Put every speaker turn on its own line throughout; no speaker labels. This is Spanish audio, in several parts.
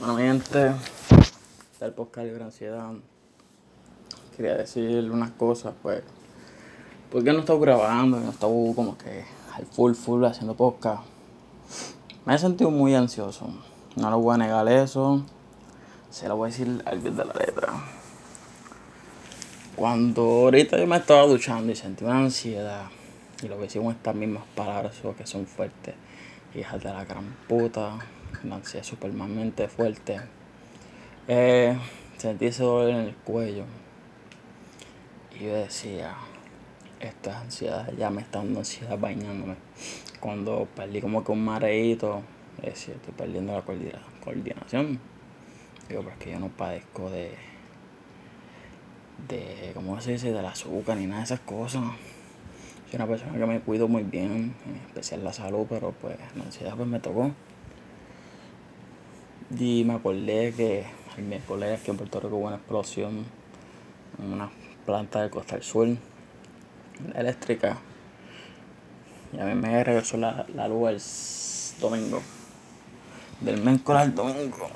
Bueno, mi gente, del podcast Libre Ansiedad, quería decir unas cosas, pues, porque no he estado grabando, no he estado como que al full, full haciendo podcast. Me he sentido muy ansioso, no lo voy a negar eso, se lo voy a decir al pie de la letra. Cuando ahorita yo me estaba duchando y sentí una ansiedad, y lo que decir con estas mismas palabras que son fuertes, hijas de la gran puta, ansiedad supermente fuerte. Eh, sentí ese dolor en el cuello. Y yo decía, esta ansiedad ya me está dando ansiedad bañándome. Cuando perdí como que un mareito, decía, estoy perdiendo la coordinación. Digo, porque yo no padezco de, de, ¿cómo se dice? Del azúcar ni nada de esas cosas. Soy una persona que me cuido muy bien, en especial la salud, pero pues la ansiedad pues me tocó. Y me acordé que el miércoles aquí en Puerto Rico hubo una explosión en una planta de Costa del Sur eléctrica. Y a mí me regresó la, la luz el domingo. Del miércoles al domingo.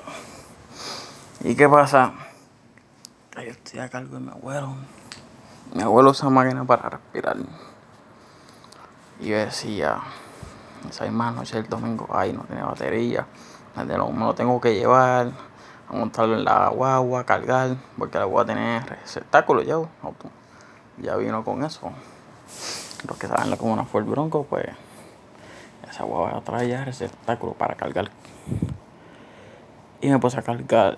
¿Y qué pasa? Yo estoy a cargo de mi abuelo. Mi abuelo usa máquina para respirar. Y yo decía, esa misma noche del domingo, ay, no tiene batería. Me lo tengo que llevar, a montarlo en la guagua, cargar, porque la guagua tiene receptáculo ya. Ya vino con eso. Los que saben cómo una fue el bronco, pues esa guagua trae ya receptáculo para cargar. Y me puse a cargar.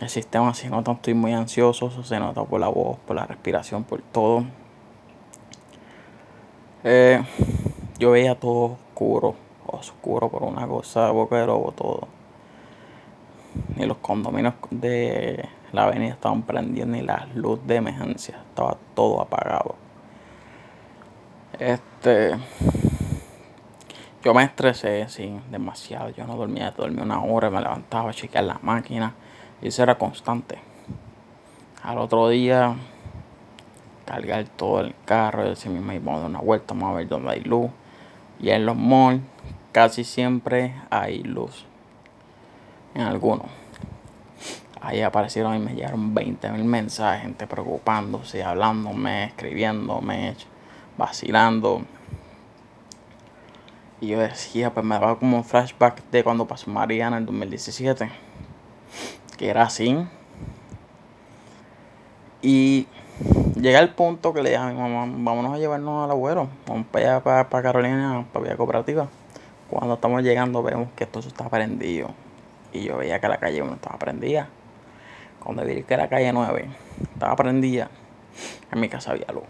El sistema si nota, estoy muy ansioso, se nota por la voz, por la respiración, por todo. Eh, yo veía todo oscuro, oscuro por una cosa, boca de lobo, todo. Ni los condominios de la avenida estaban prendiendo, ni las luces de emergencia, estaba todo apagado. Este. Yo me estresé, sí, demasiado. Yo no dormía, dormía una hora, me levantaba a chequear la máquina. Y eso era constante. Al otro día cargar todo el carro y decir mismo vamos a dar una vuelta, vamos a ver dónde hay luz. Y en los malls casi siempre hay luz. En algunos. Ahí aparecieron y me llegaron 20 mil mensajes, gente preocupándose, hablándome, escribiéndome, vacilando. Y yo decía, pues me daba como un flashback de cuando pasó María en el 2017. Que era así. Y llega el punto que le dije a mi mamá, vámonos a llevarnos al abuelo, vamos para allá, para, Carolina, para Vía Cooperativa. Cuando estamos llegando vemos que todo eso está prendido. Y yo veía que la calle 1 estaba prendida. Cuando vi que la calle 9 estaba prendida, en mi casa había luz.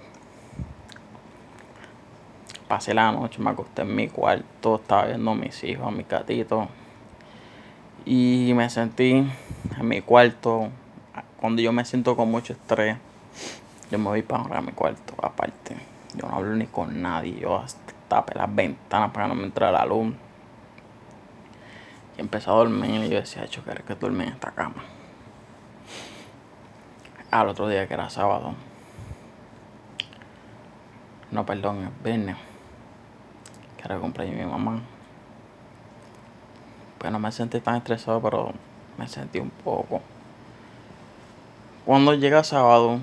Pasé la noche, me acosté en mi cuarto, estaba viendo a mis hijos, a mis gatitos. Y me sentí en mi cuarto, cuando yo me siento con mucho estrés, yo me voy para mi cuarto, aparte. Yo no hablo ni con nadie. Yo hasta tapé las ventanas para no me entre la luz. Y empecé a dormir y yo decía, hecho, que que dormir en esta cama. Al otro día que era sábado. No, perdón, el viernes. Que era cumpleaños de mi mamá. Pues no me sentí tan estresado, pero me sentí un poco. Cuando llega sábado,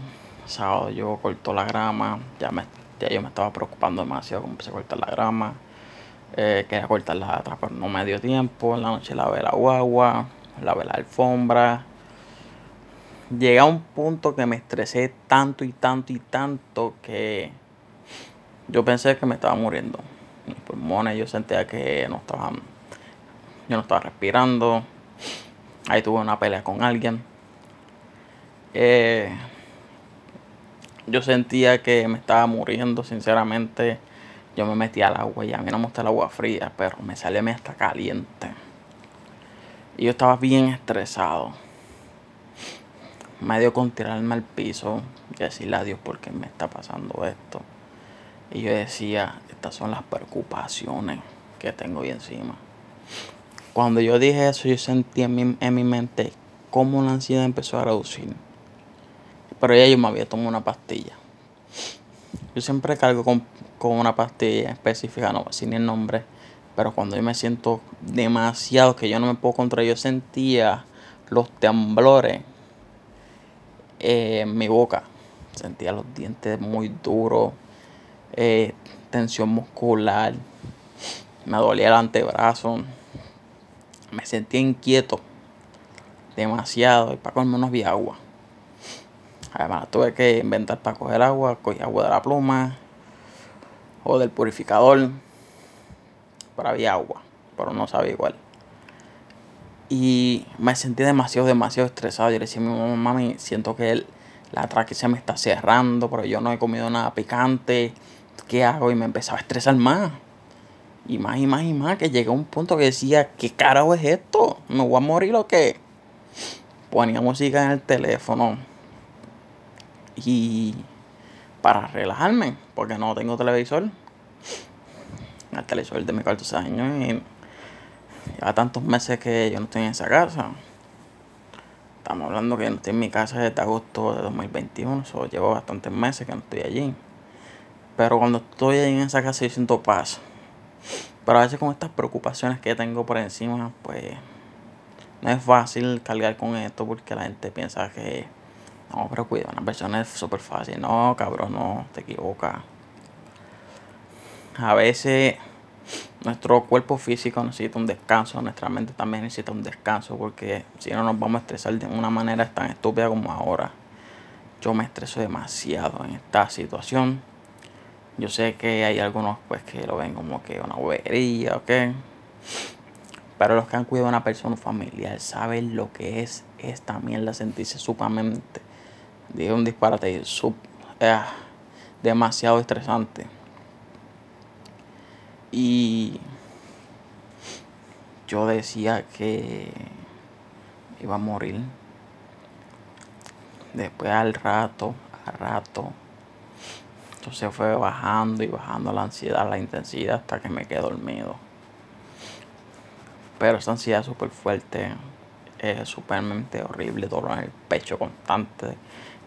sábado yo corto la grama, ya, me, ya yo me estaba preocupando demasiado como empecé a cortar la grama. Eh, quería cortarla atrás, pero no me dio tiempo. En la noche lavé la guagua, lavé la alfombra. Llegué a un punto que me estresé tanto y tanto y tanto que yo pensé que me estaba muriendo. Mis pulmones yo sentía que no estaban, yo no estaba respirando. Ahí tuve una pelea con alguien. Eh, yo sentía que me estaba muriendo, sinceramente. Yo me metí al agua y a mí no me gusta el agua fría, pero me salió a hasta caliente. Y yo estaba bien estresado. Me dio con tirarme al piso y decirle a Dios por qué me está pasando esto. Y yo decía, estas son las preocupaciones que tengo ahí encima. Cuando yo dije eso, yo sentí en mi, en mi mente cómo la ansiedad empezó a reducir. Pero ya yo me había tomado una pastilla. Yo siempre cargo con, una pastilla específica, no sin el nombre, Pero cuando yo me siento demasiado que yo no me puedo controlar, yo sentía los temblores en mi boca. Sentía los dientes muy duros, eh, tensión muscular, me dolía el antebrazo, me sentía inquieto demasiado y para colmo no había agua. Además tuve que inventar para coger agua, cogí agua de la pluma o del purificador, pero había agua, pero no sabía igual. Y me sentí demasiado, demasiado estresado. Yo le decía a mi mamá, mami, siento que la tráquea se me está cerrando, pero yo no he comido nada picante. ¿Qué hago? Y me empezaba a estresar más. Y más y más y más, que llegué a un punto que decía, ¿qué carajo es esto? ¿Me voy a morir o qué? Ponía música en el teléfono. Y para relajarme, porque no tengo televisor. El televisor de mi cuarto años y ya tantos meses que yo no estoy en esa casa. Estamos hablando que no estoy en mi casa desde agosto de 2021, so, llevo bastantes meses que no estoy allí. Pero cuando estoy en esa casa yo siento paz. Pero a veces con estas preocupaciones que tengo por encima, pues no es fácil cargar con esto porque la gente piensa que no, pero cuida, una persona es súper fácil. No, cabrón, no, te equivocas. A veces nuestro cuerpo físico necesita un descanso, nuestra mente también necesita un descanso porque si no nos vamos a estresar de una manera tan estúpida como ahora. Yo me estreso demasiado en esta situación. Yo sé que hay algunos pues que lo ven como que una bobería, ¿ok? Pero los que han cuidado a una persona familiar saben lo que es esta mierda sentirse sumamente, digo un disparate, sub, eh, demasiado estresante. Y yo decía que iba a morir. Después al rato, al rato, entonces fue bajando y bajando la ansiedad, la intensidad hasta que me quedé dormido. Pero esa ansiedad súper fuerte, es súpermente horrible, dolor en el pecho constante.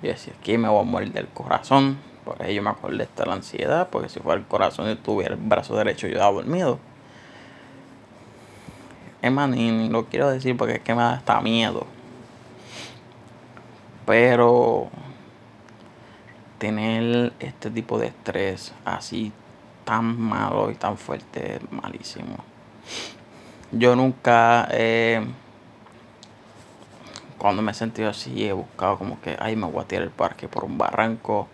Yo decía, aquí me voy a morir del corazón. Por ello me acordé de la ansiedad, porque si fuera el corazón y tuviera el brazo derecho, yo estaba dormido. Es más, ni, lo quiero decir porque es que me da hasta miedo. Pero tener este tipo de estrés así tan malo y tan fuerte es malísimo. Yo nunca, cuando me he sentido así, he buscado como que, ay, me voy a tirar el parque por un barranco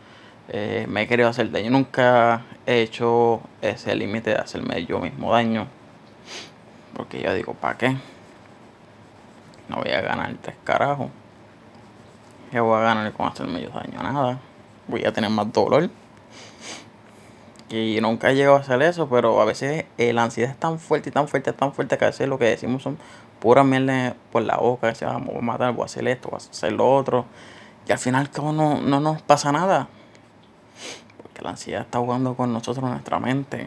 eh, me he querido hacer daño. Nunca he hecho ese límite de hacerme yo mismo daño. Porque yo digo, ¿para qué? No voy a ganar tres carajos. ¿Qué voy a ganar con hacerme yo daño? Nada. Voy a tener más dolor. Y nunca he llegado a hacer eso, pero a veces eh, la ansiedad es tan fuerte y tan fuerte, tan fuerte que a veces lo que decimos son puras mierda por la boca. Que se vamos a matar, voy a hacer esto, voy a hacer lo otro. Y al final, como no, no nos pasa nada que la ansiedad está jugando con nosotros, nuestra mente.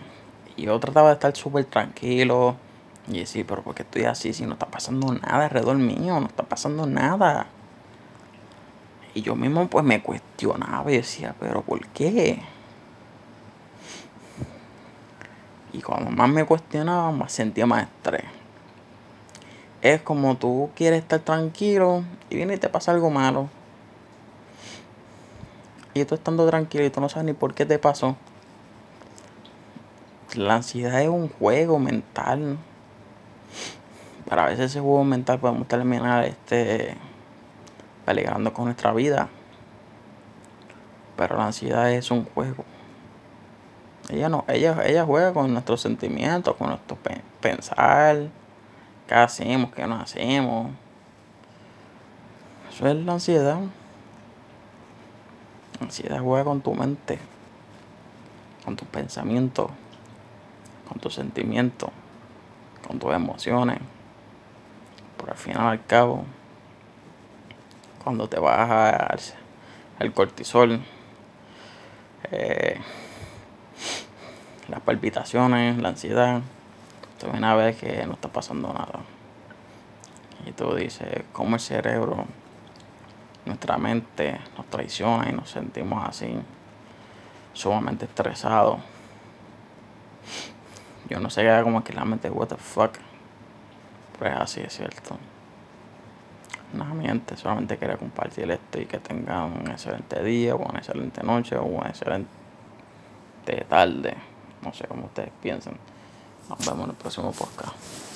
Y yo trataba de estar súper tranquilo y decir, pero ¿por qué estoy así si no está pasando nada alrededor mío? No está pasando nada. Y yo mismo pues me cuestionaba y decía, pero ¿por qué? Y cuando más me cuestionaba, más sentía más estrés. Es como tú quieres estar tranquilo y viene y te pasa algo malo y tú estando tranquilo y tú no sabes ni por qué te pasó. La ansiedad es un juego mental. Para a veces ese juego mental podemos terminar este peligrando con nuestra vida. Pero la ansiedad es un juego. Ella no, ella, ella juega con nuestros sentimientos, con nuestro pensar, qué hacemos, qué no hacemos. Eso es la ansiedad. Ansiedad juega con tu mente, con tus pensamientos, con tus sentimientos, con tus emociones. Por al final al cabo, cuando te baja el cortisol, eh, las palpitaciones, la ansiedad, tú vienes a ver que no está pasando nada. Y tú dices, ¿cómo el cerebro nuestra mente nos traiciona y nos sentimos así, sumamente estresados. Yo no sé qué como que la mente, what the fuck. Pero es así, es cierto. Nada, mi gente, solamente quería compartir esto y que tengan un excelente día, o una excelente noche, o una excelente tarde. No sé cómo ustedes piensan. Nos vemos en el próximo podcast.